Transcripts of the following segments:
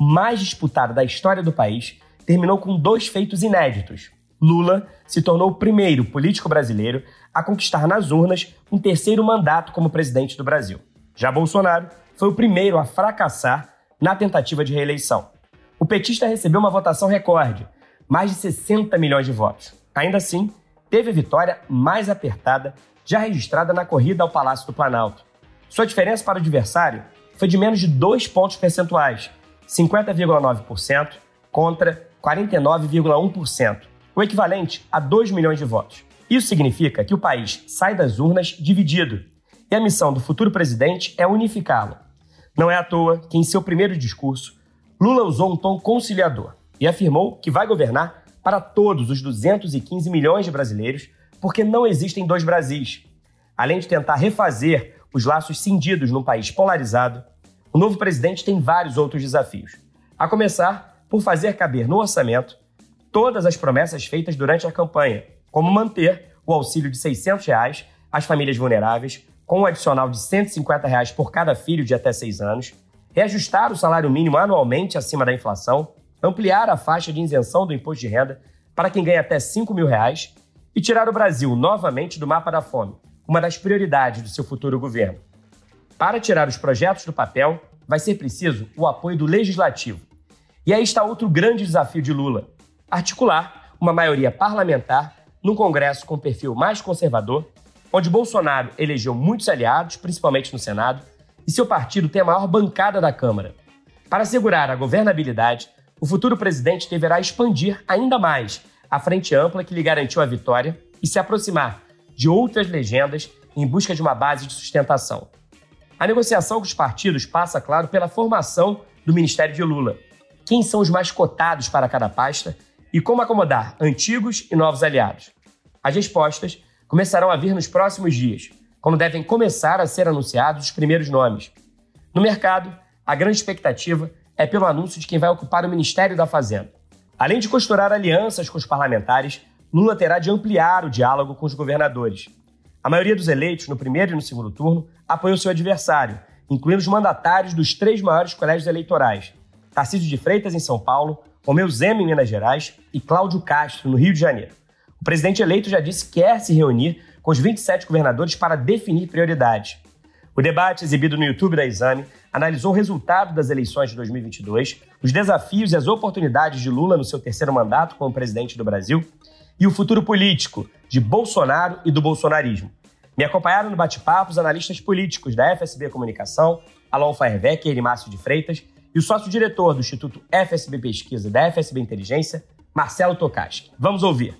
mais disputada da história do país terminou com dois feitos inéditos. Lula se tornou o primeiro político brasileiro a conquistar nas urnas um terceiro mandato como presidente do Brasil. Já Bolsonaro foi o primeiro a fracassar na tentativa de reeleição. O petista recebeu uma votação recorde, mais de 60 milhões de votos. Ainda assim, teve a vitória mais apertada já registrada na corrida ao Palácio do Planalto. Sua diferença para o adversário foi de menos de 2 pontos percentuais, 50,9% contra 49,1%, o equivalente a 2 milhões de votos. Isso significa que o país sai das urnas dividido, e a missão do futuro presidente é unificá-lo. Não é à toa que, em seu primeiro discurso, Lula usou um tom conciliador e afirmou que vai governar para todos os 215 milhões de brasileiros, porque não existem dois Brasis. Além de tentar refazer os laços cindidos num país polarizado, o novo presidente tem vários outros desafios. A começar por fazer caber no orçamento todas as promessas feitas durante a campanha, como manter o auxílio de 600 reais às famílias vulneráveis, com um adicional de 150 reais por cada filho de até 6 anos, reajustar o salário mínimo anualmente acima da inflação, ampliar a faixa de isenção do imposto de renda para quem ganha até 5 mil reais e tirar o Brasil novamente do mapa da fome, uma das prioridades do seu futuro governo. Para tirar os projetos do papel, vai ser preciso o apoio do legislativo. E aí está outro grande desafio de Lula: articular uma maioria parlamentar num Congresso com perfil mais conservador, onde Bolsonaro elegeu muitos aliados, principalmente no Senado, e seu partido tem a maior bancada da Câmara. Para assegurar a governabilidade, o futuro presidente deverá expandir ainda mais a frente ampla que lhe garantiu a vitória e se aproximar de outras legendas em busca de uma base de sustentação. A negociação com os partidos passa, claro, pela formação do Ministério de Lula. Quem são os mais cotados para cada pasta e como acomodar antigos e novos aliados. As respostas começarão a vir nos próximos dias, quando devem começar a ser anunciados os primeiros nomes. No mercado, a grande expectativa é pelo anúncio de quem vai ocupar o Ministério da Fazenda. Além de costurar alianças com os parlamentares, Lula terá de ampliar o diálogo com os governadores. A maioria dos eleitos, no primeiro e no segundo turno, apoiou seu adversário, incluindo os mandatários dos três maiores colégios eleitorais: Tarcísio de Freitas, em São Paulo, Romeu Zema, em Minas Gerais, e Cláudio Castro, no Rio de Janeiro. O presidente eleito já disse que quer se reunir com os 27 governadores para definir prioridades. O debate exibido no YouTube da Exame analisou o resultado das eleições de 2022, os desafios e as oportunidades de Lula no seu terceiro mandato como presidente do Brasil e o futuro político de Bolsonaro e do bolsonarismo. Me acompanharam no bate-papo os analistas políticos da FSB Comunicação, Alon Faerbeck e Elimácio de Freitas, e o sócio-diretor do Instituto FSB Pesquisa e da FSB Inteligência, Marcelo Tokaski. Vamos ouvir.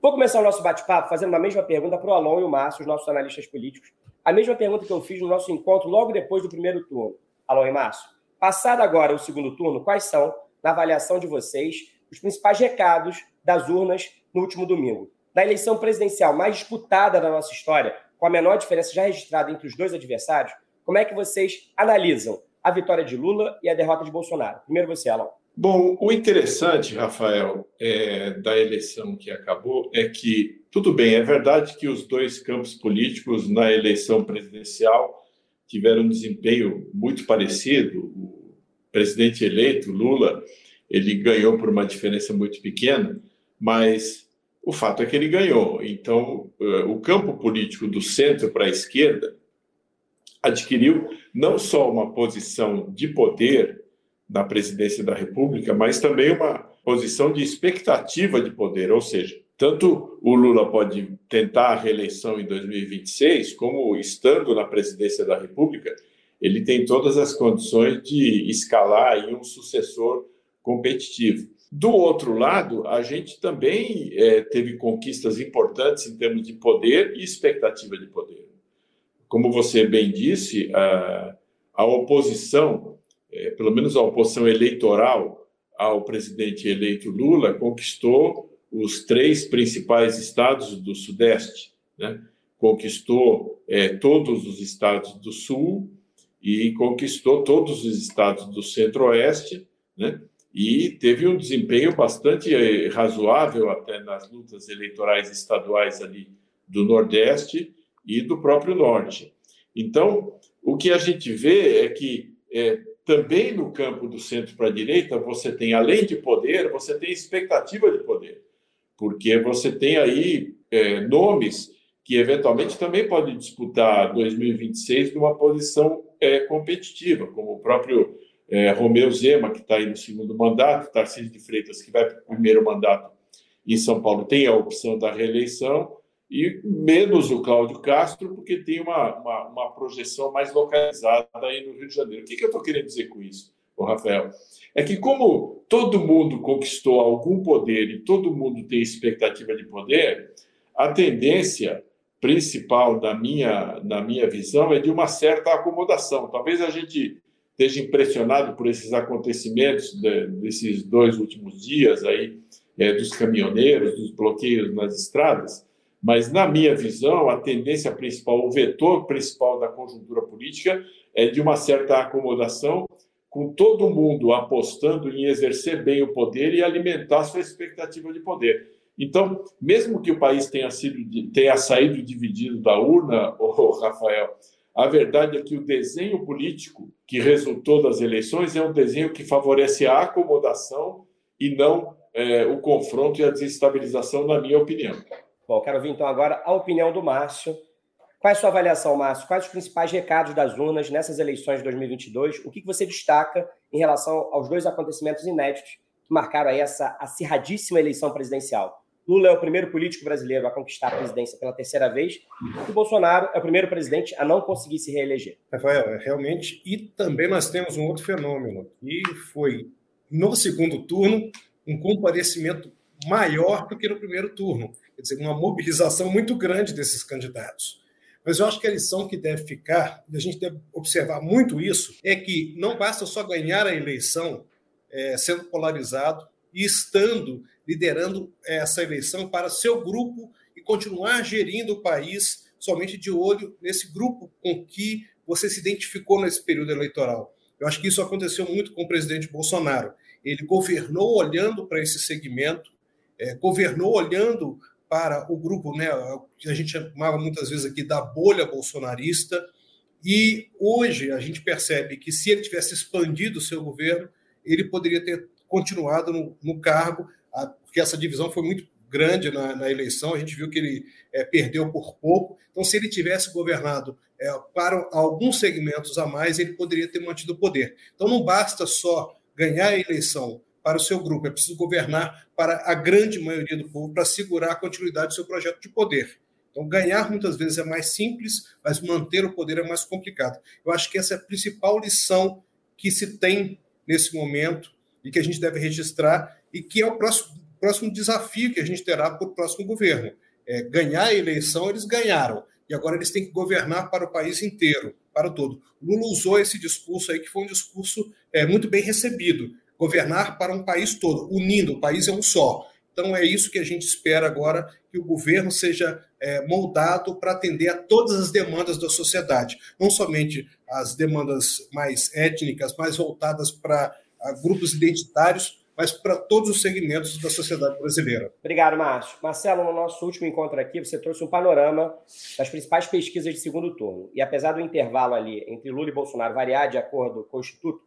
Vou começar o nosso bate-papo fazendo a mesma pergunta para o Alon e o Márcio, os nossos analistas políticos. A mesma pergunta que eu fiz no nosso encontro logo depois do primeiro turno. Alon e Márcio, passado agora o segundo turno, quais são, na avaliação de vocês, os principais recados das urnas no último domingo. Na eleição presidencial mais disputada da nossa história, com a menor diferença já registrada entre os dois adversários, como é que vocês analisam a vitória de Lula e a derrota de Bolsonaro? Primeiro você, Alan. Bom, o interessante, Rafael, é, da eleição que acabou é que, tudo bem, é verdade que os dois campos políticos na eleição presidencial tiveram um desempenho muito parecido. O presidente eleito, Lula, ele ganhou por uma diferença muito pequena, mas o fato é que ele ganhou. Então, eh, o campo político do centro para a esquerda adquiriu não só uma posição de poder na presidência da República, mas também uma posição de expectativa de poder, ou seja, tanto o Lula pode tentar a reeleição em 2026, como estando na presidência da República, ele tem todas as condições de escalar um sucessor competitivo. Do outro lado, a gente também é, teve conquistas importantes em termos de poder e expectativa de poder. Como você bem disse, a, a oposição é, pelo menos a oposição eleitoral ao presidente eleito Lula, conquistou os três principais estados do Sudeste, né? conquistou é, todos os estados do Sul e conquistou todos os estados do Centro-Oeste, né? E teve um desempenho bastante é, razoável até nas lutas eleitorais estaduais ali do Nordeste e do próprio Norte. Então, o que a gente vê é que é, também no campo do centro para a direita, você tem, além de poder, você tem expectativa de poder, porque você tem aí é, nomes que eventualmente também podem disputar 2026 numa posição é, competitiva, como o próprio é, Romeu Zema, que está aí no segundo mandato, Tarcísio de Freitas, que vai para o primeiro mandato em São Paulo, tem a opção da reeleição, e menos o Cláudio Castro, porque tem uma, uma, uma, projeção mais localizada aí no Rio de Janeiro. O que, que eu estou querendo dizer com isso, Rafael? É que, como todo mundo conquistou algum poder e todo mundo tem expectativa de poder, a tendência principal da minha, na minha visão é de uma certa acomodação. Talvez a gente esteja impressionado por esses acontecimentos de, desses dois últimos dias aí, é, dos caminhoneiros, dos bloqueios nas estradas, mas, na minha visão, a tendência principal, o vetor principal da conjuntura política é de uma certa acomodação, com todo mundo apostando em exercer bem o poder e alimentar sua expectativa de poder. Então, mesmo que o país tenha, sido, tenha saído dividido da urna, oh, Rafael, a verdade é que o desenho político que resultou das eleições é um desenho que favorece a acomodação e não é, o confronto e a desestabilização, na minha opinião. Bom, quero ouvir então agora a opinião do Márcio. Qual é a sua avaliação, Márcio? Quais os principais recados das urnas nessas eleições de 2022? O que você destaca em relação aos dois acontecimentos inéditos que marcaram aí essa acirradíssima eleição presidencial? Lula é o primeiro político brasileiro a conquistar a presidência pela terceira vez e Bolsonaro é o primeiro presidente a não conseguir se reeleger. Rafael, é realmente. E também nós temos um outro fenômeno, que foi, no segundo turno, um comparecimento maior do que no primeiro turno quer dizer, uma mobilização muito grande desses candidatos. Mas eu acho que a lição que deve ficar, e a gente deve observar muito isso, é que não basta só ganhar a eleição é, sendo polarizado e estando liderando essa eleição para seu grupo e continuar gerindo o país somente de olho nesse grupo com que você se identificou nesse período eleitoral. Eu acho que isso aconteceu muito com o presidente Bolsonaro. Ele governou olhando para esse segmento, é, governou olhando para o grupo, né, que a gente chamava muitas vezes aqui da bolha bolsonarista, e hoje a gente percebe que se ele tivesse expandido o seu governo, ele poderia ter continuado no, no cargo, porque essa divisão foi muito grande na, na eleição, a gente viu que ele é, perdeu por pouco. Então, se ele tivesse governado é, para alguns segmentos a mais, ele poderia ter mantido o poder. Então, não basta só ganhar a eleição para o seu grupo, é preciso governar para a grande maioria do povo para segurar a continuidade do seu projeto de poder. Então, ganhar muitas vezes é mais simples, mas manter o poder é mais complicado. Eu acho que essa é a principal lição que se tem nesse momento e que a gente deve registrar e que é o próximo, próximo desafio que a gente terá para o próximo governo. É, ganhar a eleição, eles ganharam. E agora eles têm que governar para o país inteiro, para o todo. Lula usou esse discurso aí, que foi um discurso é, muito bem recebido governar para um país todo, unindo, o país é um só. Então é isso que a gente espera agora, que o governo seja é, moldado para atender a todas as demandas da sociedade, não somente as demandas mais étnicas, mais voltadas para grupos identitários, mas para todos os segmentos da sociedade brasileira. Obrigado, Márcio. Marcelo, no nosso último encontro aqui, você trouxe um panorama das principais pesquisas de segundo turno. E apesar do intervalo ali entre Lula e Bolsonaro variar de acordo com o Instituto,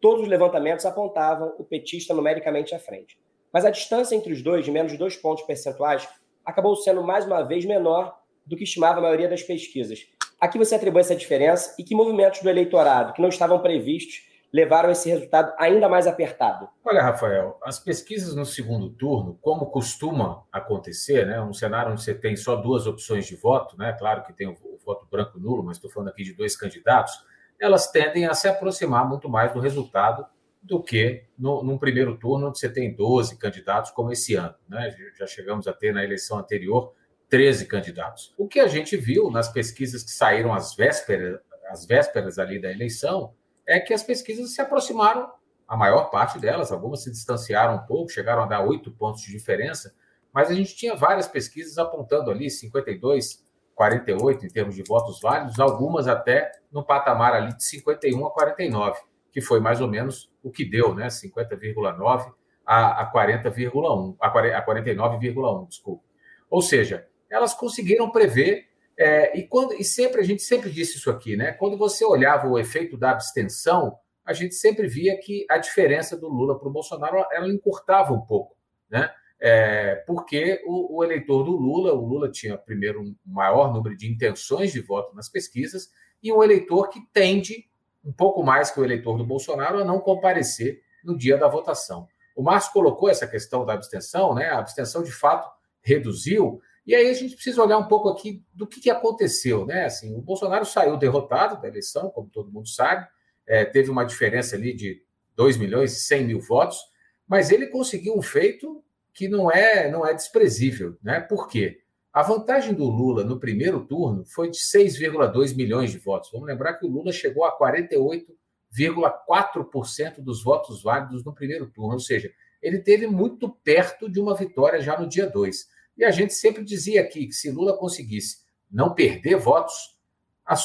todos os levantamentos apontavam o petista numericamente à frente. Mas a distância entre os dois, de menos de dois pontos percentuais, acabou sendo mais uma vez menor do que estimava a maioria das pesquisas. A que você atribui essa diferença e que movimentos do eleitorado que não estavam previstos levaram esse resultado ainda mais apertado? Olha, Rafael, as pesquisas no segundo turno, como costuma acontecer, né, um cenário onde você tem só duas opções de voto, né, claro que tem o, voto branco nulo, mas estou falando aqui de dois candidatos, elas tendem a se aproximar muito mais do resultado do que no, num primeiro turno, onde você tem 12 candidatos, como esse ano. Né? Já chegamos a ter na eleição anterior 13 candidatos. O que a gente viu nas pesquisas que saíram às vésperas, às vésperas ali da eleição é que as pesquisas se aproximaram, a maior parte delas, algumas se distanciaram um pouco, chegaram a dar oito pontos de diferença, mas a gente tinha várias pesquisas apontando ali 52, 48 em termos de votos válidos, algumas até no patamar ali de 51 a 49, que foi mais ou menos o que deu, né? 50,9 a, a 40,1, a 49,1, desculpa. Ou seja, elas conseguiram prever é, e, quando, e sempre a gente sempre disse isso aqui, né? Quando você olhava o efeito da abstenção, a gente sempre via que a diferença do Lula para o Bolsonaro ela encurtava um pouco, né? É, porque o, o, eleitor do Lula, o Lula tinha primeiro um maior número de intenções de voto nas pesquisas e um eleitor que tende um pouco mais que o eleitor do Bolsonaro a não comparecer no dia da votação. O Márcio colocou essa questão da abstenção, né? A abstenção de fato reduziu, e aí a gente precisa olhar um pouco aqui do que, que aconteceu, né? Assim, o Bolsonaro saiu derrotado da eleição, como todo mundo sabe, é, teve uma diferença ali de 2 milhões e 100 mil votos, mas ele conseguiu um feito que não é, não é desprezível, né? Por quê? A vantagem do Lula no primeiro turno foi de 6,2 milhões de votos. Vamos lembrar que o Lula chegou a 48,4% dos votos válidos no primeiro turno, ou seja, ele teve muito perto de uma vitória já no dia 2. E a gente sempre dizia aqui que se Lula conseguisse não perder votos,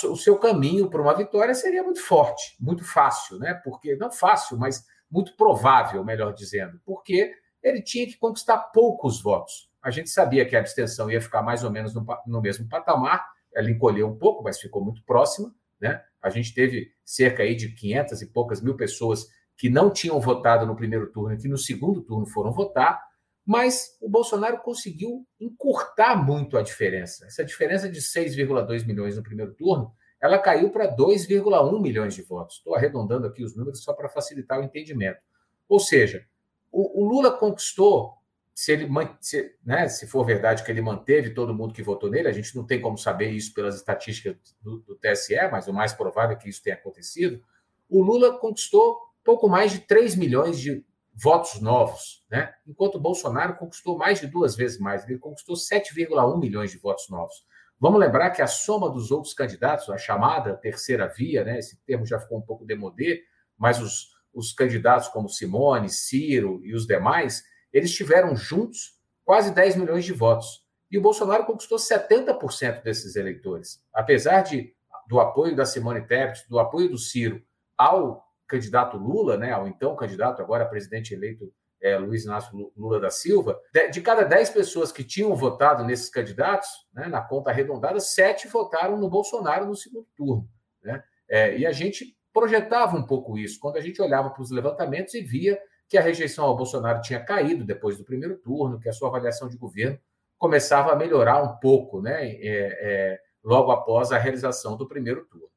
o seu caminho para uma vitória seria muito forte, muito fácil, né? Porque não fácil, mas muito provável, melhor dizendo, porque ele tinha que conquistar poucos votos. A gente sabia que a abstenção ia ficar mais ou menos no, no mesmo patamar, ela encolheu um pouco, mas ficou muito próxima, né? A gente teve cerca aí de 500 e poucas mil pessoas que não tinham votado no primeiro turno e que no segundo turno foram votar, mas o Bolsonaro conseguiu encurtar muito a diferença. Essa diferença de 6,2 milhões no primeiro turno, ela caiu para 2,1 milhões de votos. Estou arredondando aqui os números só para facilitar o entendimento. Ou seja, o, o Lula conquistou, se ele se, né, se for verdade que ele manteve todo mundo que votou nele, a gente não tem como saber isso pelas estatísticas do, do TSE, mas o mais provável é que isso tenha acontecido. O Lula conquistou pouco mais de 3 milhões de votos novos, né? enquanto o Bolsonaro conquistou mais de duas vezes mais, ele conquistou 7,1 milhões de votos novos. Vamos lembrar que a soma dos outros candidatos, a chamada terceira via, né? esse termo já ficou um pouco demodê, mas os, os candidatos como Simone, Ciro e os demais, eles tiveram juntos quase 10 milhões de votos. E o Bolsonaro conquistou 70% desses eleitores. Apesar de, do apoio da Simone Tebet, do apoio do Ciro ao candidato Lula, né, ao então candidato, agora presidente eleito é, Luiz Inácio Lula da Silva, de, de, cada 10 pessoas que tinham votado nesses candidatos, né, na conta arredondada, sete votaram no Bolsonaro no segundo turno. Né? É, e a gente projetava um pouco isso quando a gente olhava para os levantamentos e via que a rejeição ao Bolsonaro tinha caído depois do primeiro turno, que a sua avaliação de governo começava a melhorar um pouco, né, é, é logo após a realização do primeiro turno.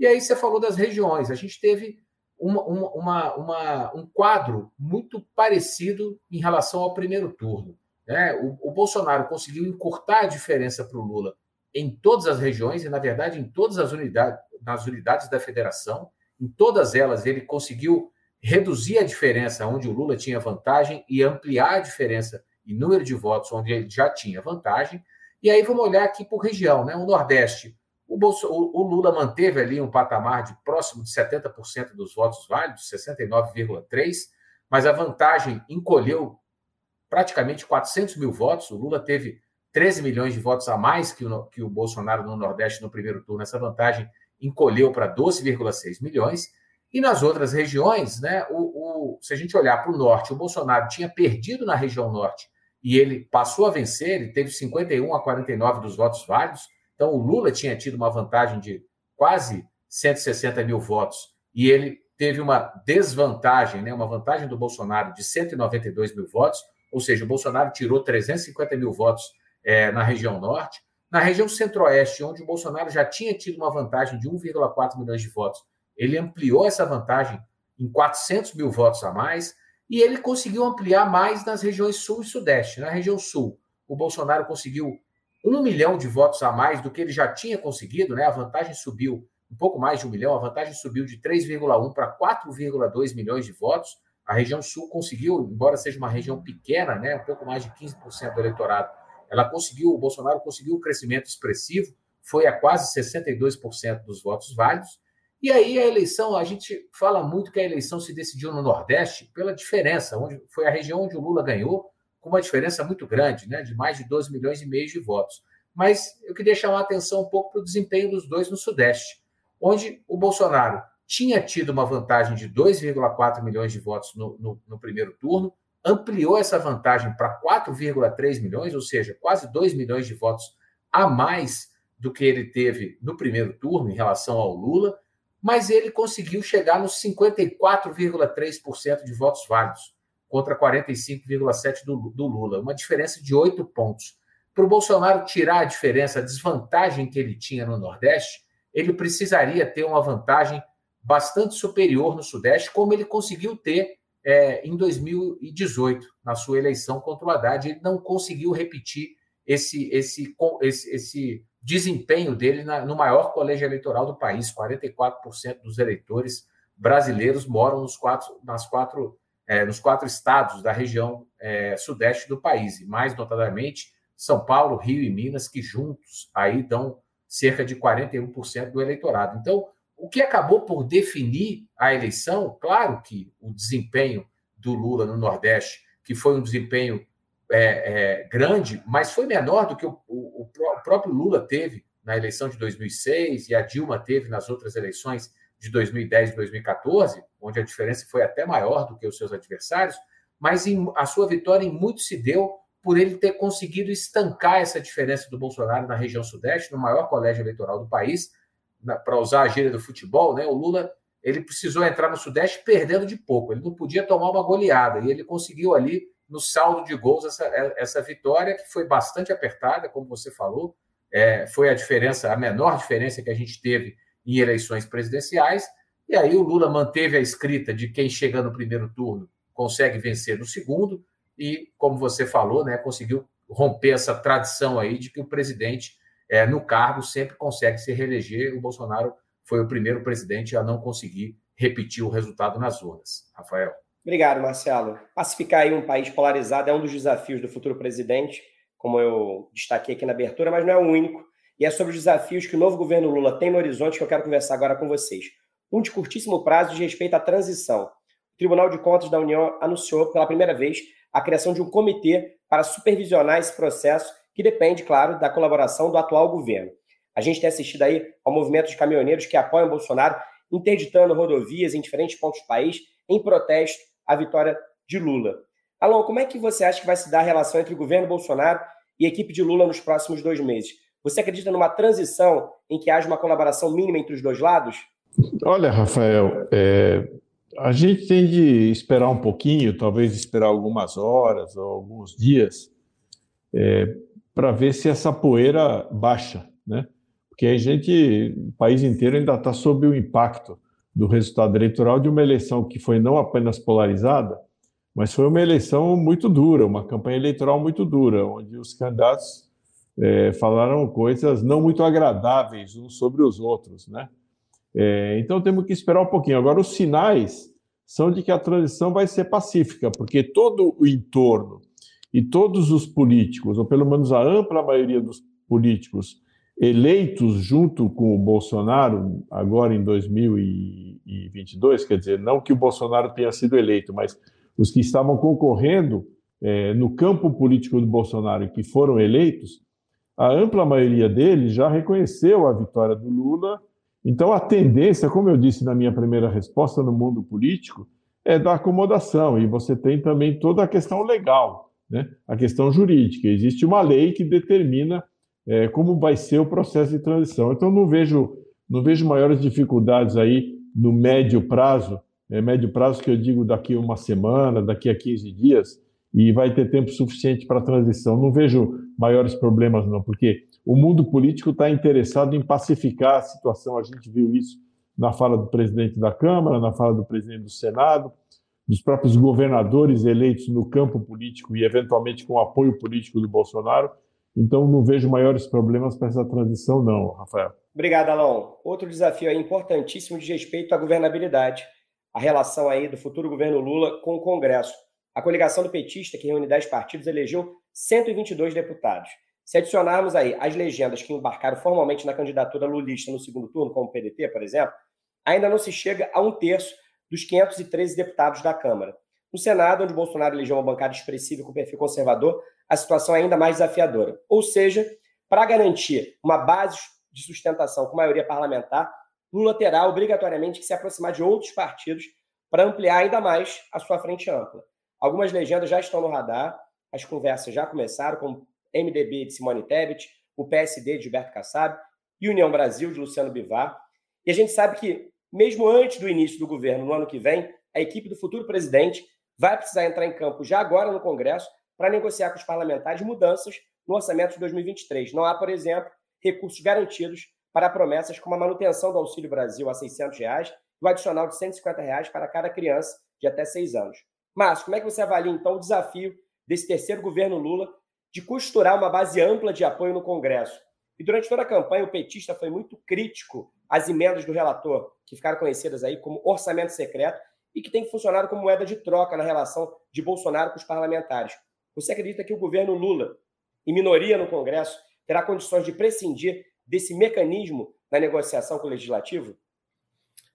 E aí você falou das regiões. A gente teve uma, uma, uma, um quadro muito parecido em relação ao primeiro turno. Né? O, o Bolsonaro conseguiu encurtar a diferença para o Lula em todas as regiões e, na verdade, em todas as unidades, nas unidades da federação. Em todas elas, ele conseguiu reduzir a diferença onde o Lula tinha vantagem e ampliar a diferença em número de votos onde ele já tinha vantagem. E aí vamos olhar aqui por região, né? O Nordeste o, Bolso, o, Lula manteve ali um patamar de próximo de 70% dos votos válidos, 69,3%, mas a vantagem encolheu praticamente 400 mil votos. O Lula teve 13 milhões de votos a mais que o, que o Bolsonaro no Nordeste no primeiro turno. Essa vantagem encolheu para 12,6 milhões. E nas outras regiões, né, o, o se a gente olhar para o norte, o Bolsonaro tinha perdido na região norte e ele passou a vencer, ele teve 51 a 49 dos votos válidos. Então, o Lula tinha tido uma vantagem de quase 160 mil votos e ele teve uma desvantagem, né, uma vantagem do Bolsonaro de 192 mil votos, ou seja, o Bolsonaro tirou 350 mil votos é, na região norte. Na região centro-oeste, onde o Bolsonaro já tinha tido uma vantagem de 1,4 milhões de votos, ele ampliou essa vantagem em 400 mil votos a mais e ele conseguiu ampliar mais nas regiões sul e sudeste. Na região sul, o Bolsonaro conseguiu um milhão de votos a mais do que ele já tinha conseguido, né? A vantagem subiu um pouco mais de um milhão, a vantagem subiu de 3,1 para 4,2 milhões de votos. A região sul conseguiu, embora seja uma região pequena, né, um pouco mais de 15% do eleitorado, ela conseguiu, o Bolsonaro conseguiu um crescimento expressivo, foi a quase 62% dos votos válidos. E aí a eleição, a gente fala muito que a eleição se decidiu no Nordeste pela diferença, onde foi a região onde o Lula ganhou, com uma diferença muito grande, né, de mais de 12 milhões e meio de votos. Mas eu queria chamar a atenção um pouco para o desempenho dos dois no Sudeste, onde o Bolsonaro tinha tido uma vantagem de 2,4 milhões de votos no, no, no primeiro turno, ampliou essa vantagem para 4,3 milhões, ou seja, quase 2 milhões de votos a mais do que ele teve no primeiro turno em relação ao Lula, mas ele conseguiu chegar nos 54,3% de votos válidos, contra 45,7% do, do Lula, uma diferença de oito pontos. Para o Bolsonaro tirar a diferença, a desvantagem que ele tinha no Nordeste, ele precisaria ter uma vantagem bastante superior no Sudeste, como ele conseguiu ter é, em 2018, na sua eleição contra o Haddad. Ele não conseguiu repetir esse, esse, esse, esse desempenho dele na, no maior colégio eleitoral do país. 44% dos eleitores brasileiros moram nos quatro, nas quatro, é, nos quatro estados da região é, sudeste do país, e mais notadamente São Paulo, Rio e Minas, que juntos aí dão cerca de 41% do eleitorado. Então, o que acabou por definir a eleição, claro que o desempenho do Lula no Nordeste, que foi um desempenho é, é, grande, mas foi menor do que o, o, o, próprio Lula teve na eleição de 2006 e a Dilma teve nas outras eleições de 2010 e 2014, onde a diferença foi até maior do que os seus adversários, mas em, a sua vitória em muito se deu por ele ter conseguido estancar essa diferença do Bolsonaro na região sudeste, no maior colégio eleitoral do país, para usar a gíria do futebol, né? O Lula ele precisou entrar no Sudeste perdendo de pouco, ele não podia tomar uma goleada, e ele conseguiu ali no saldo de gols essa, essa vitória, que foi bastante apertada, como você falou, é, foi a diferença, a menor diferença que a gente teve em eleições presidenciais, e aí o Lula manteve a escrita de quem chega no primeiro turno consegue vencer no segundo, e, como você falou, né, conseguiu romper essa tradição aí de que o presidente, é, no cargo, sempre consegue se reeleger. O Bolsonaro foi o primeiro presidente a não conseguir repetir o resultado nas urnas. Rafael. Obrigado, Marcelo. Pacificar aí um país polarizado é um dos desafios do futuro presidente, como eu destaquei aqui na abertura, mas não é o único. E é sobre os desafios que o novo governo Lula tem no horizonte que eu quero conversar agora com vocês. Um de curtíssimo prazo de respeito à transição. O Tribunal de Contas da União anunciou pela primeira vez a criação de um comitê para supervisionar esse processo, que depende, claro, da colaboração do atual governo. A gente tem assistido aí ao movimento de caminhoneiros que apoiam Bolsonaro, interditando rodovias em diferentes pontos do país, em protesto a vitória de Lula. Alon, como é que você acha que vai se dar a relação entre o governo Bolsonaro e a equipe de Lula nos próximos dois meses? Você acredita numa transição em que haja uma colaboração mínima entre os dois lados? Olha, Rafael, é, a gente tem de esperar um pouquinho, talvez esperar algumas horas ou alguns dias, é, para ver se essa poeira baixa, né? Porque a gente, o país inteiro ainda está sob o impacto do resultado eleitoral de uma eleição que foi não apenas polarizada, mas foi uma eleição muito dura, uma campanha eleitoral muito dura, onde os candidatos é, falaram coisas não muito agradáveis uns sobre os outros, né? É, então temos que esperar um pouquinho. Agora, os sinais são de que a transição vai ser pacífica, porque todo o entorno e todos os políticos, ou pelo menos a ampla maioria dos políticos, eleitos junto com o Bolsonaro, agora em 2022, quer dizer, não que o Bolsonaro tenha sido eleito, mas os que estavam concorrendo é, no campo político do Bolsonaro e que foram eleitos, a ampla maioria deles já reconheceu a vitória do Lula. Então, a tendência, como eu disse na minha primeira resposta no mundo político, é da acomodação. E você tem também toda a questão legal, né? a questão jurídica. Existe uma lei que determina é, como vai ser o processo de transição. Então, não vejo, não vejo maiores dificuldades aí no médio prazo, é, médio prazo que eu digo daqui a uma semana, daqui a 15 dias, e vai ter tempo suficiente para a transição. Não vejo maiores problemas, não, porque o mundo político está interessado em pacificar a situação. A gente viu isso na fala do presidente da Câmara, na fala do presidente do Senado, dos próprios governadores eleitos no campo político e, eventualmente, com o apoio político do Bolsonaro. Então, não vejo maiores problemas para essa transição, não, Rafael. Obrigado, Alon. Outro desafio aí importantíssimo de respeito à governabilidade, a relação aí do futuro governo Lula com o Congresso. A coligação do petista, que reúne 10 partidos, elegeu 122 deputados. Se adicionarmos aí as legendas que embarcaram formalmente na candidatura lulista no segundo turno, como o PDT, por exemplo, ainda não se chega a um terço dos 513 deputados da Câmara. No Senado, onde Bolsonaro elegeu uma bancada expressiva com perfil conservador, a situação é ainda mais desafiadora. Ou seja, para garantir uma base de sustentação com maioria parlamentar, Lula terá obrigatoriamente que se aproximar de outros partidos para ampliar ainda mais a sua frente ampla. Algumas legendas já estão no radar, as conversas já começaram, como MDB de Simone Tebet, o PSD de Gilberto Kassab e União Brasil de Luciano Bivar. E a gente sabe que, mesmo antes do início do governo no ano que vem, a equipe do futuro presidente vai precisar entrar em campo já agora no Congresso para negociar com os parlamentares mudanças no orçamento de 2023. Não há, por exemplo, recursos garantidos para promessas como a manutenção do Auxílio Brasil a 600 reais e o adicional de 150 reais para cada criança de até seis anos. Mas como é que você avalia, então, o desafio desse terceiro governo Lula de costurar uma base ampla de apoio no Congresso? E durante toda a campanha, o petista foi muito crítico às emendas do relator, que ficaram conhecidas aí como orçamento secreto e que tem funcionado como moeda de troca na relação de Bolsonaro com os parlamentares. Você acredita que o governo Lula, em minoria no Congresso, terá condições de prescindir desse mecanismo na negociação com o legislativo?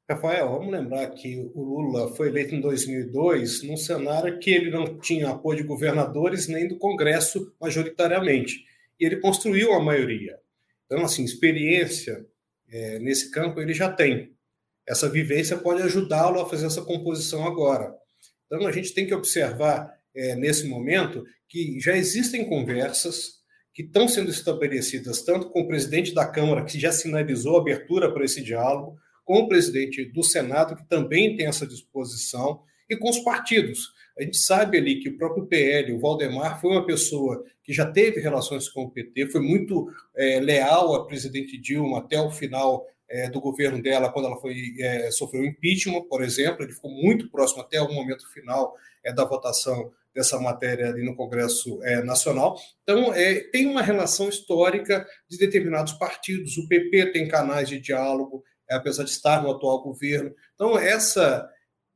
Rafael, vamos lembrar que o Lula foi eleito em 2002 num cenário que ele não tinha apoio de governadores nem do Congresso majoritariamente. E ele construiu a maioria. Então, assim, experiência é, nesse campo ele já tem. Essa vivência pode ajudá-lo a fazer essa composição agora. Então, a gente tem que observar é, nesse momento que já existem conversas que estão sendo estabelecidas tanto com o presidente da Câmara, que já sinalizou abertura para esse diálogo, com o presidente do Senado, que também tem essa disposição, e com os partidos. A gente sabe ali que o próprio PL, o Valdemar, foi uma pessoa que já teve relações com o PT, foi muito é, leal à presidente Dilma até o final é, do governo dela, quando ela foi é, sofreu impeachment, por exemplo, ele ficou muito próximo até o momento final é, da votação dessa matéria ali no Congresso é, Nacional. Então, é, tem uma relação histórica de determinados partidos. O PP tem canais de diálogo, apesar de estar no atual governo. Então, essa,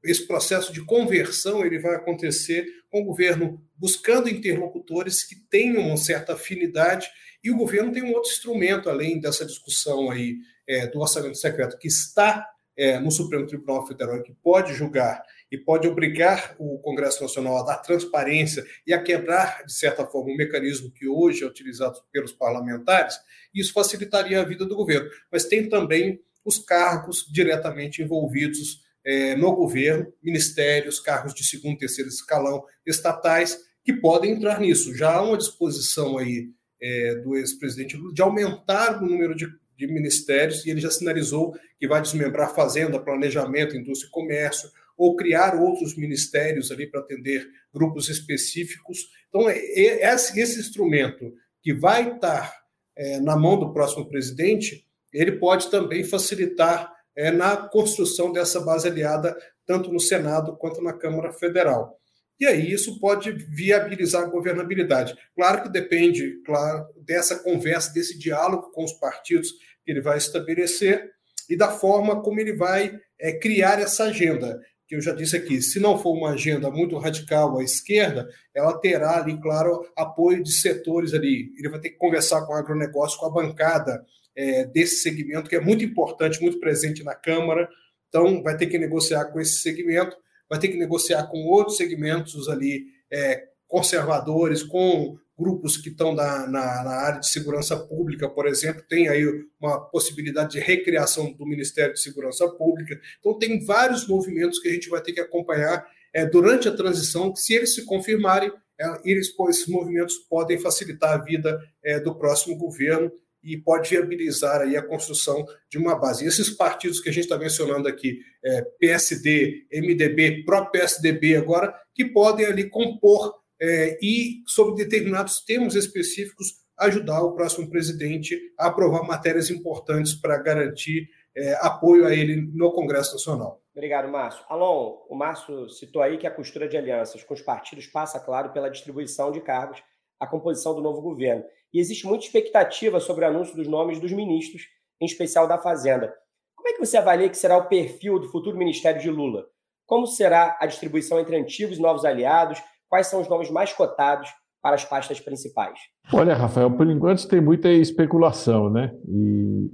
esse processo de conversão ele vai acontecer com o governo buscando interlocutores que tenham uma certa afinidade e o governo tem um outro instrumento além dessa discussão aí é, do orçamento secreto que está é, no Supremo Tribunal Federal que pode julgar e pode obrigar o Congresso Nacional a dar transparência e a quebrar, de certa forma, o um mecanismo que hoje é utilizado pelos parlamentares, isso facilitaria a vida do governo. Mas tem também os cargos diretamente envolvidos é, no governo, ministérios, cargos de segundo e terceiro escalão, estatais, que podem entrar nisso. Já há uma disposição aí é, do ex-presidente Lula de aumentar o número de, de, ministérios, e ele já sinalizou que vai desmembrar Fazenda, Planejamento, Indústria e Comércio, ou criar outros ministérios ali para atender grupos específicos. Então, é, esse, esse instrumento que vai estar é, na mão do próximo presidente ele pode também facilitar é, na construção dessa base aliada, tanto no Senado quanto na Câmara Federal. E aí isso pode viabilizar a governabilidade. Claro que depende, claro, dessa conversa, desse diálogo com os partidos que ele vai estabelecer e da forma como ele vai é, criar essa agenda. Que eu já disse aqui, se não for uma agenda muito radical à esquerda, ela terá ali, claro, apoio de setores ali. Ele vai ter que conversar com o agronegócio, com a bancada é, desse segmento, que é muito importante, muito presente na Câmara. Então, vai ter que negociar com esse segmento, vai ter que negociar com outros segmentos ali é, conservadores, com grupos que estão na, na, na, área de segurança pública, por exemplo, tem aí uma possibilidade de recriação do Ministério de Segurança Pública. Então, tem vários movimentos que a gente vai ter que acompanhar é, durante a transição, que se eles se confirmarem, é, eles, esses movimentos podem facilitar a vida é, do próximo governo e pode viabilizar aí a construção de uma base. E esses partidos que a gente está mencionando aqui, é, PSD, MDB, próprio PSDB agora, que podem ali compor é, e, sobre determinados termos específicos, ajudar o próximo presidente a aprovar matérias importantes para garantir é, apoio a ele no Congresso Nacional. Obrigado, Márcio. Alon, o Márcio citou aí que a costura de alianças com os partidos passa, claro, pela distribuição de cargos, a composição do novo governo e existe muita expectativa sobre o anúncio dos nomes dos ministros, em especial da Fazenda. Como é que você avalia que será o perfil do futuro ministério de Lula? Como será a distribuição entre antigos e novos aliados? Quais são os nomes mais cotados para as pastas principais? Olha, Rafael, por enquanto tem muita especulação, né? E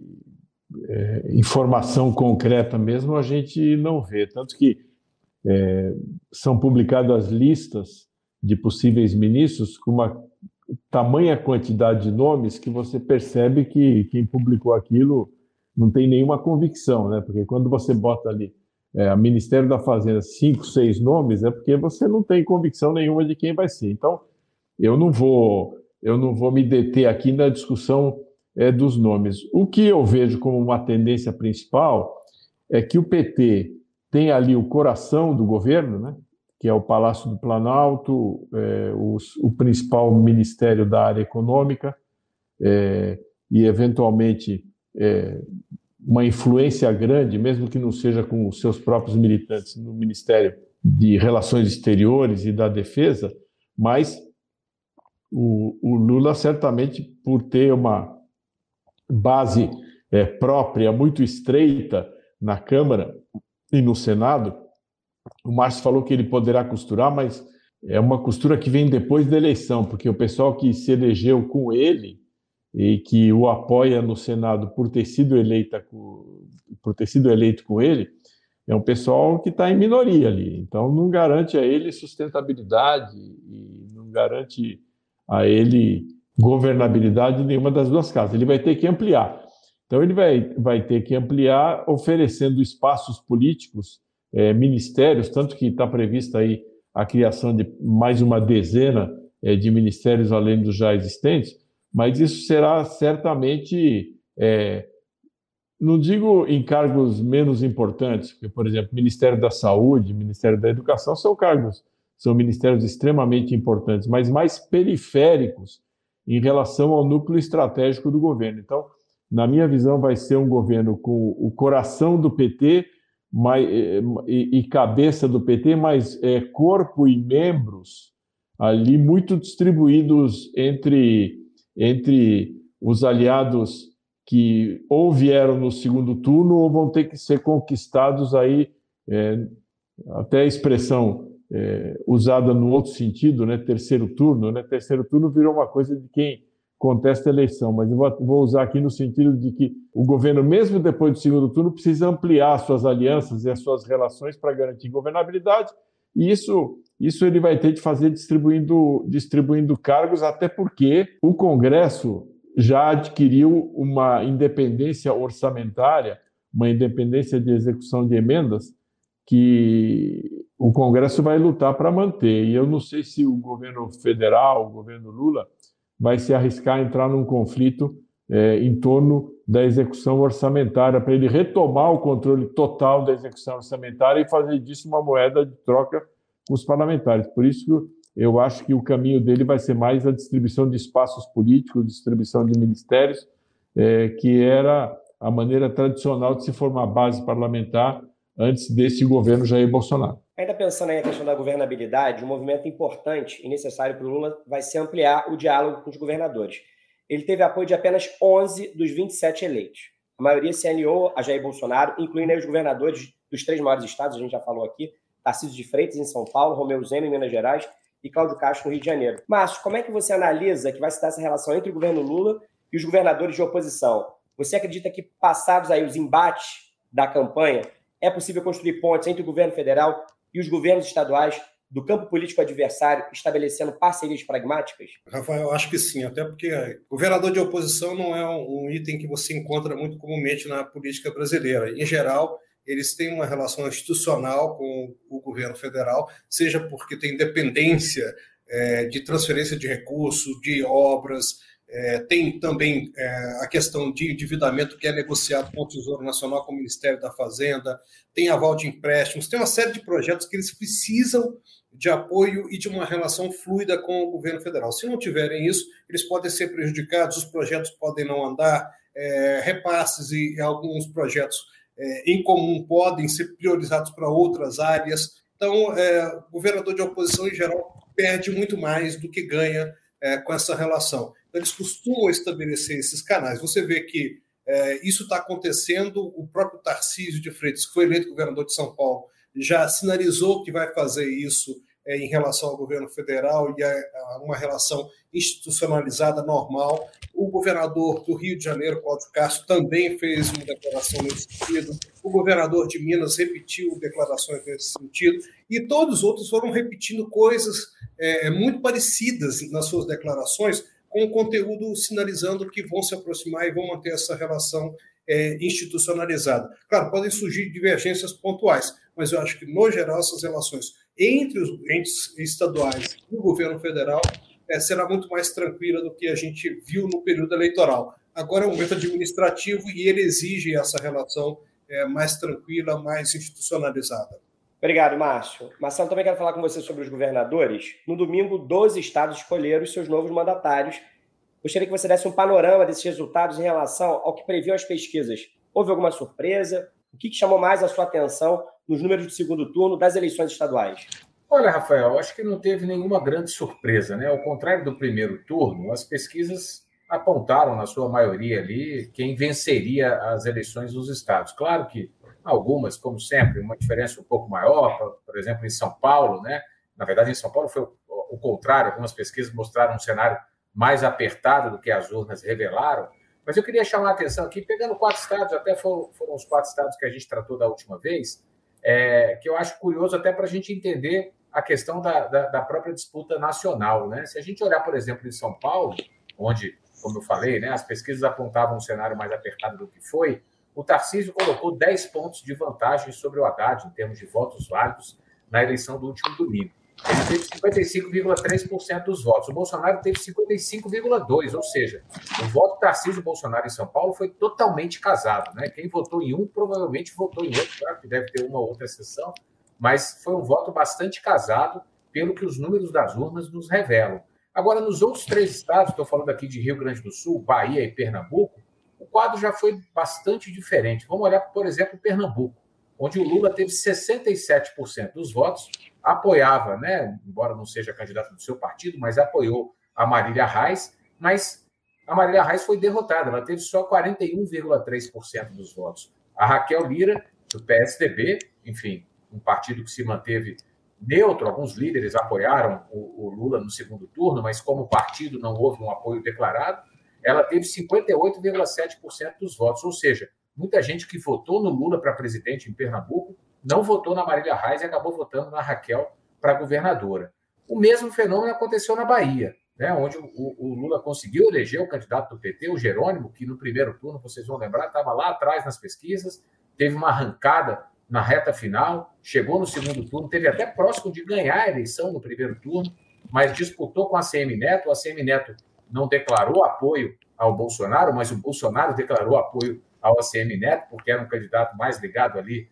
é, informação concreta mesmo a gente não vê. Tanto que é, são publicadas listas de possíveis ministros com uma tamanha quantidade de nomes que você percebe que quem publicou aquilo não tem nenhuma convicção, né? Porque quando você bota ali é, Ministério da Fazenda cinco, seis nomes, é porque você não tem convicção nenhuma de quem vai ser. Então, eu não vou, eu não vou me deter aqui na discussão é, dos nomes. O que eu vejo como uma tendência principal é que o PT tem ali o coração do governo, né? Que é o Palácio do Planalto, é, o, o, principal ministério da área econômica, é, e eventualmente é, uma influência grande, mesmo que não seja com os seus próprios militantes, no Ministério de Relações Exteriores e da Defesa, mas o, o Lula, certamente, por ter uma base é, própria muito estreita na Câmara e no Senado, o Márcio falou que ele poderá costurar, mas é uma costura que vem depois da eleição, porque o pessoal que se elegeu com ele e que o apoia no Senado por ter sido eleita por ter sido eleito com ele é um pessoal que está em minoria ali. Então não garante a ele sustentabilidade e não garante a ele governabilidade em nenhuma das duas casas. Ele vai ter que ampliar. Então ele vai, vai ter que ampliar oferecendo espaços políticos é, ministérios tanto que está prevista aí a criação de mais uma dezena é, de ministérios além dos já existentes mas isso será certamente, é, não digo em cargos menos importantes, porque, por exemplo, Ministério da Saúde, Ministério da Educação são cargos, são ministérios extremamente importantes, mas mais periféricos em relação ao núcleo estratégico do governo. Então, na minha visão, vai ser um governo com o coração do PT mais, e, e, cabeça do PT, mas é, corpo e membros ali muito distribuídos entre entre os aliados que ou vieram no segundo turno ou vão ter que ser conquistados aí, é, até a expressão é, usada no outro sentido, né, terceiro turno, né, terceiro turno virou uma coisa de quem contesta a eleição, mas vou usar aqui no sentido de que o governo, mesmo depois do segundo turno, precisa ampliar suas alianças e as suas relações para garantir governabilidade, e isso isso ele vai ter de fazer distribuindo, distribuindo cargos, até porque o Congresso já adquiriu uma independência orçamentária, uma independência de execução de emendas, que o Congresso vai lutar para manter. E eu não sei se o governo federal, o governo Lula, vai se arriscar a entrar num conflito é, em torno da execução orçamentária, para ele retomar o controle total da execução orçamentária e fazer disso uma moeda de troca com os parlamentares. Por isso, eu acho que o caminho dele vai ser mais a distribuição de espaços políticos, distribuição de ministérios, é, que era a maneira tradicional de se formar base parlamentar antes desse governo Jair Bolsonaro. Ainda pensando aí na questão da governabilidade, um movimento importante e necessário para o Lula vai ser ampliar o diálogo com os governadores. Ele teve apoio de apenas 11 dos 27 eleitos. A maioria se alinhou a Jair Bolsonaro, incluindo os governadores dos três maiores estados, a gente já falou aqui, Tarcísio de Freitas em São Paulo, Romeu Zema em Minas Gerais e Cláudio Castro no Rio de Janeiro. Márcio, como é que você analisa que vai se dar essa relação entre o governo Lula e os governadores de oposição? Você acredita que, passados aí os embates da campanha, é possível construir pontes entre o governo federal e os governos estaduais do campo político adversário, estabelecendo parcerias pragmáticas? Rafael, acho que sim, até porque governador de oposição não é um item que você encontra muito comumente na política brasileira. Em geral, eles têm uma relação institucional com o governo federal, seja porque tem dependência é, de transferência de recursos, de obras, é, tem também é, a questão de endividamento que é negociado com o Tesouro Nacional, com o Ministério da Fazenda, tem aval de empréstimos, tem uma série de projetos que eles precisam de apoio e de uma relação fluida com o governo federal. Se não tiverem isso, eles podem ser prejudicados, os projetos podem não andar, é, repasses e alguns projetos é, em comum podem ser priorizados para outras áreas. Então, é, o governador de oposição, em geral, perde muito mais do que ganha é, com essa relação. Então, eles costumam estabelecer esses canais. Você vê que é, isso está acontecendo, o próprio Tarcísio de Freitas, que foi eleito governador de São Paulo, já sinalizou que vai fazer isso é, em relação ao governo federal e a, a, uma relação institucionalizada normal. O governador do Rio de Janeiro, Cláudio Castro, também fez uma declaração nesse sentido. O governador de Minas repetiu declarações nesse sentido. E todos os outros foram repetindo coisas é, muito parecidas nas suas declarações, com o conteúdo sinalizando que vão se aproximar e vão manter essa relação é, institucionalizada. Claro, podem surgir divergências pontuais, mas eu acho que, no geral, essas relações entre os entes estaduais e o governo federal é, será muito mais tranquila do que a gente viu no período eleitoral. Agora é um momento administrativo e ele exige essa relação é, mais tranquila, mais institucionalizada. Obrigado, Márcio. Marcelo, também quero falar com você sobre os governadores. No domingo, 12 estados escolheram os seus novos mandatários. Gostaria que você desse um panorama desses resultados em relação ao que previu as pesquisas. Houve alguma surpresa? O que chamou mais a sua atenção nos números de segundo turno das eleições estaduais? Olha, Rafael, acho que não teve nenhuma grande surpresa, né? Ao contrário do primeiro turno, as pesquisas apontaram, na sua maioria ali, quem venceria as eleições nos estados. Claro que algumas, como sempre, uma diferença um pouco maior, por exemplo, em São Paulo, né? Na verdade, em São Paulo foi o contrário, algumas pesquisas mostraram um cenário mais apertado do que as urnas revelaram. Mas eu queria chamar a atenção aqui, pegando quatro estados, até foram os quatro estados que a gente tratou da última vez, é, que eu acho curioso até para a gente entender a questão da, da, da, própria disputa nacional. Né? Se a gente olhar, por exemplo, em São Paulo, onde, como eu falei, né, as pesquisas apontavam um cenário mais apertado do que foi, o Tarcísio colocou 10 pontos de vantagem sobre o Haddad em termos de votos válidos na eleição do último domingo. Ele teve 55,3% dos votos. O Bolsonaro teve 55,2%, ou seja, o voto Tarcísio Bolsonaro em São Paulo foi totalmente casado. Né? Quem votou em um provavelmente votou em outro, claro que deve ter uma ou outra exceção, mas foi um voto bastante casado, pelo que os números das urnas nos revelam. Agora, nos outros três estados, estou falando aqui de Rio Grande do Sul, Bahia e Pernambuco, o quadro já foi bastante diferente. Vamos olhar, por exemplo, Pernambuco, onde o Lula teve 67% dos votos apoiava, né, embora não seja candidata do seu partido, mas apoiou a Marília Reis, mas a Marília Reis foi derrotada, ela teve só 41,3% dos votos. A Raquel Lira, do PSDB, enfim, um partido que se manteve neutro, alguns líderes apoiaram o, o Lula no segundo turno, mas como partido não houve um apoio declarado, ela teve 58,7% dos votos, ou seja, muita gente que votou no Lula para presidente em Pernambuco não votou na Marília Reis e acabou votando na Raquel para governadora. O mesmo fenômeno aconteceu na Bahia, né, onde o, o, Lula conseguiu eleger o candidato do PT, o Jerônimo, que no primeiro turno, vocês vão lembrar, estava lá atrás nas pesquisas, teve uma arrancada na reta final, chegou no segundo turno, teve até próximo de ganhar a eleição no primeiro turno, mas disputou com a CM Neto. A CM Neto não declarou apoio ao Bolsonaro, mas o Bolsonaro declarou apoio ao ACM Neto, porque era um candidato mais ligado ali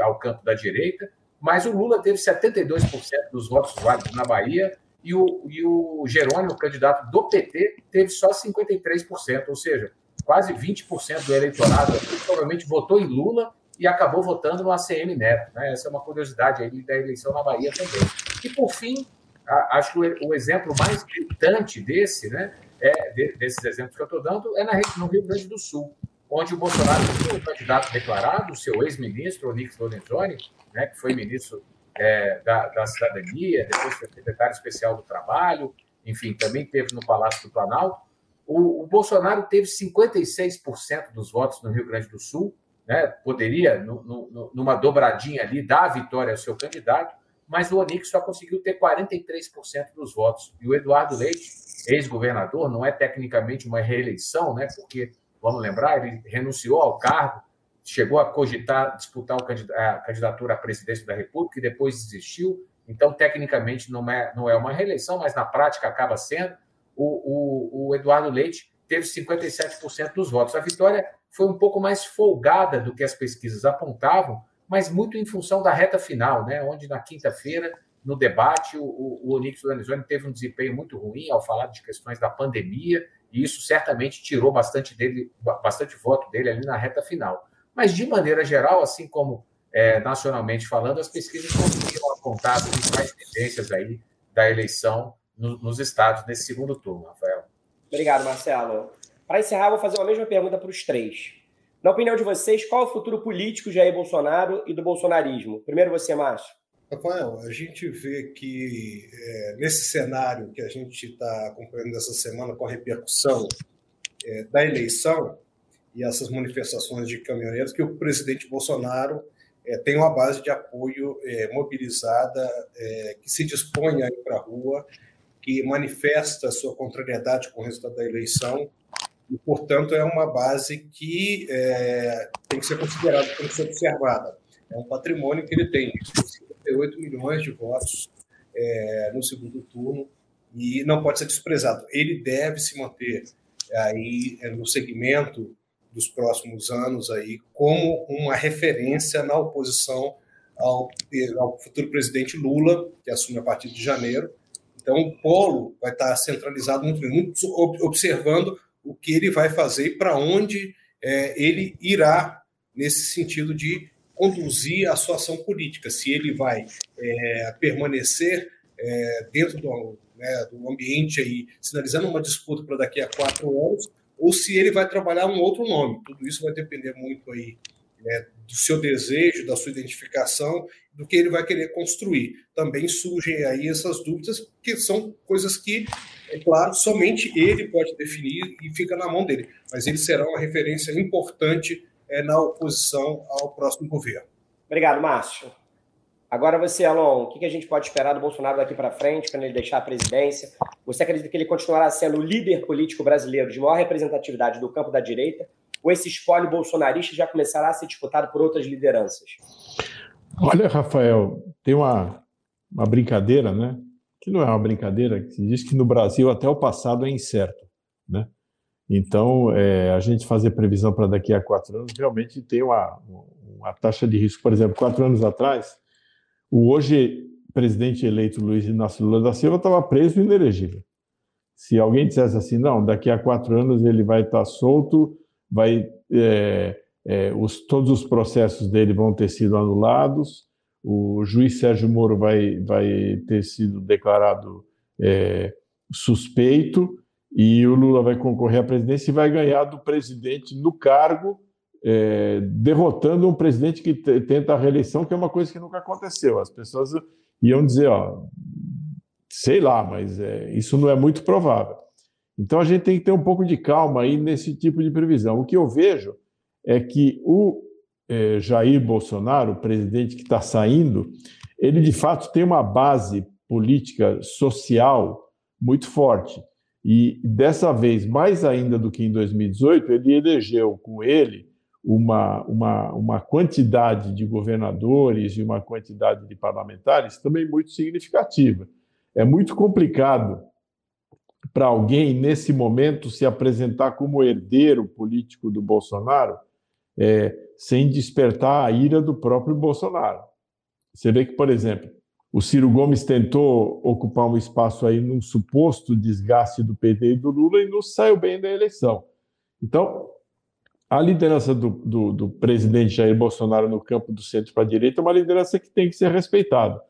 ao campo da direita, mas o Lula teve 72% dos votos válidos na Bahia e o, e o Jerônimo, candidato do PT, teve só 53%, ou seja, quase 20% do eleitorado provavelmente votou em Lula e acabou votando no ACM Neto. Né? Essa é uma curiosidade aí da eleição na Bahia também. E, por fim, acho que o exemplo mais gritante desse, né, é, desses exemplos que eu estou dando, é no Rio Grande do Sul onde o Bolsonaro um candidato declarado, o seu ex-ministro, Onix Lorenzoni, né, que foi ministro é, da, da Cidadania, depois foi secretário especial do Trabalho, enfim, também teve no Palácio do Planalto. O, o Bolsonaro teve 56% dos votos no Rio Grande do Sul, né, poderia, no, no, numa dobradinha ali, dar a vitória ao seu candidato, mas o Onix só conseguiu ter 43% dos votos. E o Eduardo Leite, ex-governador, não é tecnicamente uma reeleição, né, porque vamos lembrar, ele renunciou ao cargo, chegou a cogitar disputar a candidatura à presidência da República e depois desistiu. Então, tecnicamente, não é, não é uma reeleição, mas na prática acaba sendo. O, o, o Eduardo Leite teve 57% dos votos. A vitória foi um pouco mais folgada do que as pesquisas apontavam, mas muito em função da reta final, né? onde na quinta-feira, no debate, o, o Onix Lanizoni teve um desempenho muito ruim ao falar de questões da pandemia e isso certamente tirou bastante dele, bastante voto dele ali na reta final. Mas, de maneira geral, assim como é, nacionalmente falando, as pesquisas conseguiram apontar as principais tendências aí da eleição no, nos estados nesse segundo turno, Rafael. Obrigado, Marcelo. Para encerrar, vou fazer uma mesma pergunta para os três. Na opinião de vocês, qual é o futuro político de Jair Bolsonaro e do bolsonarismo? Primeiro você, Márcio. Rafael, a gente vê que é, nesse cenário que a gente está acompanhando essa semana com a repercussão é, da eleição e essas manifestações de caminhoneiros, que o presidente Bolsonaro é, tem uma base de apoio é, mobilizada, é, que se dispõe a ir para a rua, que manifesta sua contrariedade com o resultado da eleição, e, portanto, é uma base que é, tem que ser considerada, tem que ser observada. É um patrimônio que ele tem, 58 milhões de votos é, no segundo turno, e não pode ser desprezado. Ele deve se manter aí no segmento dos próximos anos aí como uma referência na oposição ao, ao futuro presidente Lula, que assume a partir de janeiro. Então, o polo vai estar centralizado muito, muito observando o que ele vai fazer e para onde é, ele irá nesse sentido de conduzir a sua ação política. Se ele vai é, permanecer é, dentro do, né, do ambiente aí, sinalizando uma disputa para daqui a quatro anos, ou se ele vai trabalhar um outro nome. Tudo isso vai depender muito aí né, do seu desejo, da sua identificação, do que ele vai querer construir. Também surgem aí essas dúvidas, que são coisas que, é claro, somente ele pode definir e fica na mão dele. Mas ele será uma referência importante é, na oposição ao próximo governo. Obrigado, Márcio. Agora você, Alon, o que a gente pode esperar do Bolsonaro daqui para frente, quando ele deixar a presidência? Você acredita que ele continuará sendo o líder político brasileiro de maior representatividade do campo da direita? Ou esse espólio bolsonarista já começará a ser disputado por outras lideranças? Olha, Rafael, tem uma, uma brincadeira, né? Que não é uma brincadeira, que diz que no Brasil até o passado é incerto, né? Então, é, a gente fazer previsão para daqui a quatro anos realmente tem uma, uma taxa de risco. Por exemplo, quatro anos atrás, o hoje presidente eleito Luiz Inácio Lula da Silva estava preso e inelegível. Se alguém dissesse assim, não, daqui a quatro anos ele vai estar solto, vai é, é, os, todos os processos dele vão ter sido anulados, o juiz Sérgio Moro vai, vai ter sido declarado é, suspeito e o Lula vai concorrer à presidência e vai ganhar do presidente no cargo é, derrotando um presidente que tenta a reeleição, que é uma coisa que nunca aconteceu. As pessoas iam dizer, ó, sei lá, mas é, isso não é muito provável. Então a gente tem que ter um pouco de calma aí nesse tipo de previsão. O que eu vejo é que o é, Jair Bolsonaro, o presidente que está saindo, ele de fato tem uma base política social muito forte. E dessa vez, mais ainda do que em 2018, ele elegeu com ele uma, uma, uma quantidade de governadores e uma quantidade de parlamentares também muito significativa. É muito complicado para alguém, nesse momento, se apresentar como herdeiro político do Bolsonaro é, sem despertar a ira do próprio Bolsonaro. Você vê que, por exemplo, o Ciro Gomes tentou ocupar um espaço aí num suposto desgaste do PT e do Lula e não saiu bem da eleição. Então, a liderança do, do, do, presidente Jair Bolsonaro no campo do centro para a direita é uma liderança que tem que ser respeitada.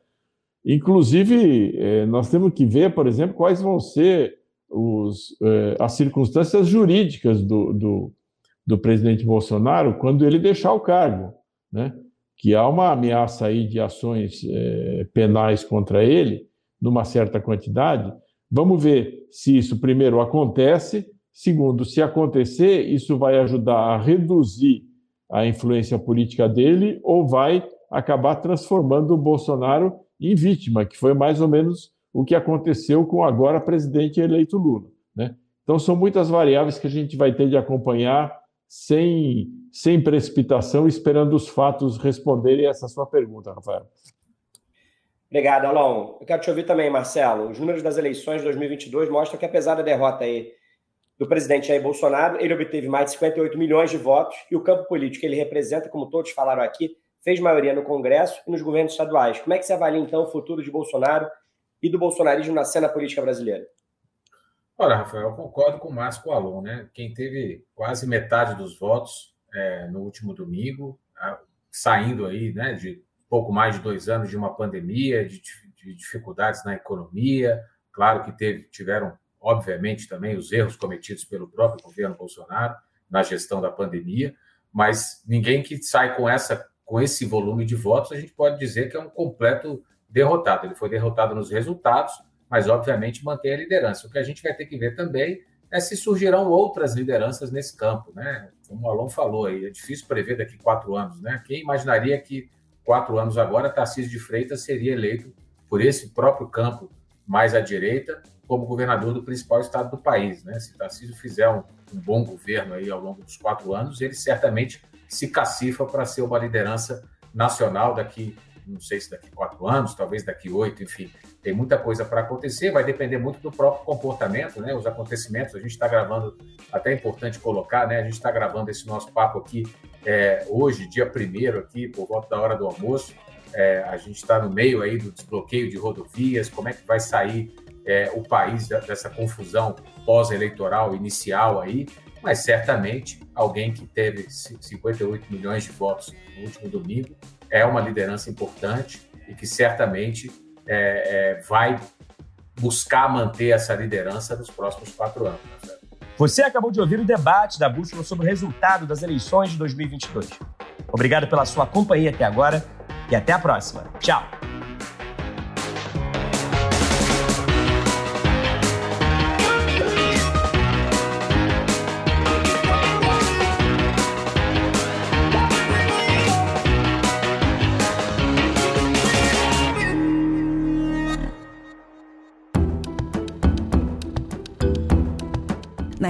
Inclusive, eh, nós temos que ver, por exemplo, quais vão ser os, eh, as circunstâncias jurídicas do, do, do, presidente Bolsonaro quando ele deixar o cargo, né? Que há uma ameaça aí de ações eh, penais contra ele, numa certa quantidade. Vamos ver se isso primeiro acontece Segundo, se acontecer, isso vai ajudar a reduzir a influência política dele ou vai acabar transformando o Bolsonaro em vítima, que foi mais ou menos o que aconteceu com agora presidente eleito Lula. Né? Então, são muitas variáveis que a gente vai ter de acompanhar sem, sem precipitação, esperando os fatos responderem essa sua pergunta, Rafael. Obrigado, Alon. Eu quero te ouvir também, Marcelo. Os números das eleições de 2022 mostram que, apesar da derrota aí do presidente Jair Bolsonaro, ele obteve mais de 58 milhões de votos e o campo político que ele representa, como todos falaram aqui, fez maioria no Congresso e nos governos estaduais. Como é que você avalia, então, o futuro de Bolsonaro e do bolsonarismo na cena política brasileira? Olha, Rafael, eu concordo com o Márcio Alon, né? Quem teve quase metade dos votos é, no último domingo, saindo aí, né, de pouco mais de dois anos de uma pandemia, de, de dificuldades na economia, claro que teve, tiveram obviamente, também os erros cometidos pelo próprio governo Bolsonaro na gestão da pandemia, mas ninguém que sai com essa com esse volume de votos, a gente pode dizer que é um completo derrotado. Ele foi derrotado nos resultados, mas obviamente mantém a liderança. O que a gente vai ter que ver também é se surgirão outras lideranças nesse campo, né? Como o Alon falou aí, é difícil prever daqui quatro anos, né? Quem imaginaria que quatro anos agora Tarcísio de Freitas seria eleito por esse próprio campo mais à direita como governador do principal estado do país, né? Se Tarcísio fizer um, um bom governo aí ao longo dos quatro anos, ele certamente se cacifa para ser uma liderança nacional daqui não sei se daqui quatro anos, talvez daqui oito, enfim, tem muita coisa para acontecer, vai depender muito do próprio comportamento, né? Os acontecimentos, a gente está gravando, até é importante colocar, né? A gente está gravando esse nosso papo aqui é, hoje, dia primeiro, aqui, por volta da hora do almoço. É, a gente está no meio aí do desbloqueio de rodovias, como é que vai sair é, o país dessa confusão pós-eleitoral inicial aí, mas certamente alguém que teve 58 milhões de votos no último domingo é uma liderança importante e que certamente é, é, vai buscar manter essa liderança nos próximos quatro anos. Né? Você acabou de ouvir o debate da Bússola sobre o resultado das eleições de 2022. Obrigado pela sua companhia até agora e até a próxima. Tchau!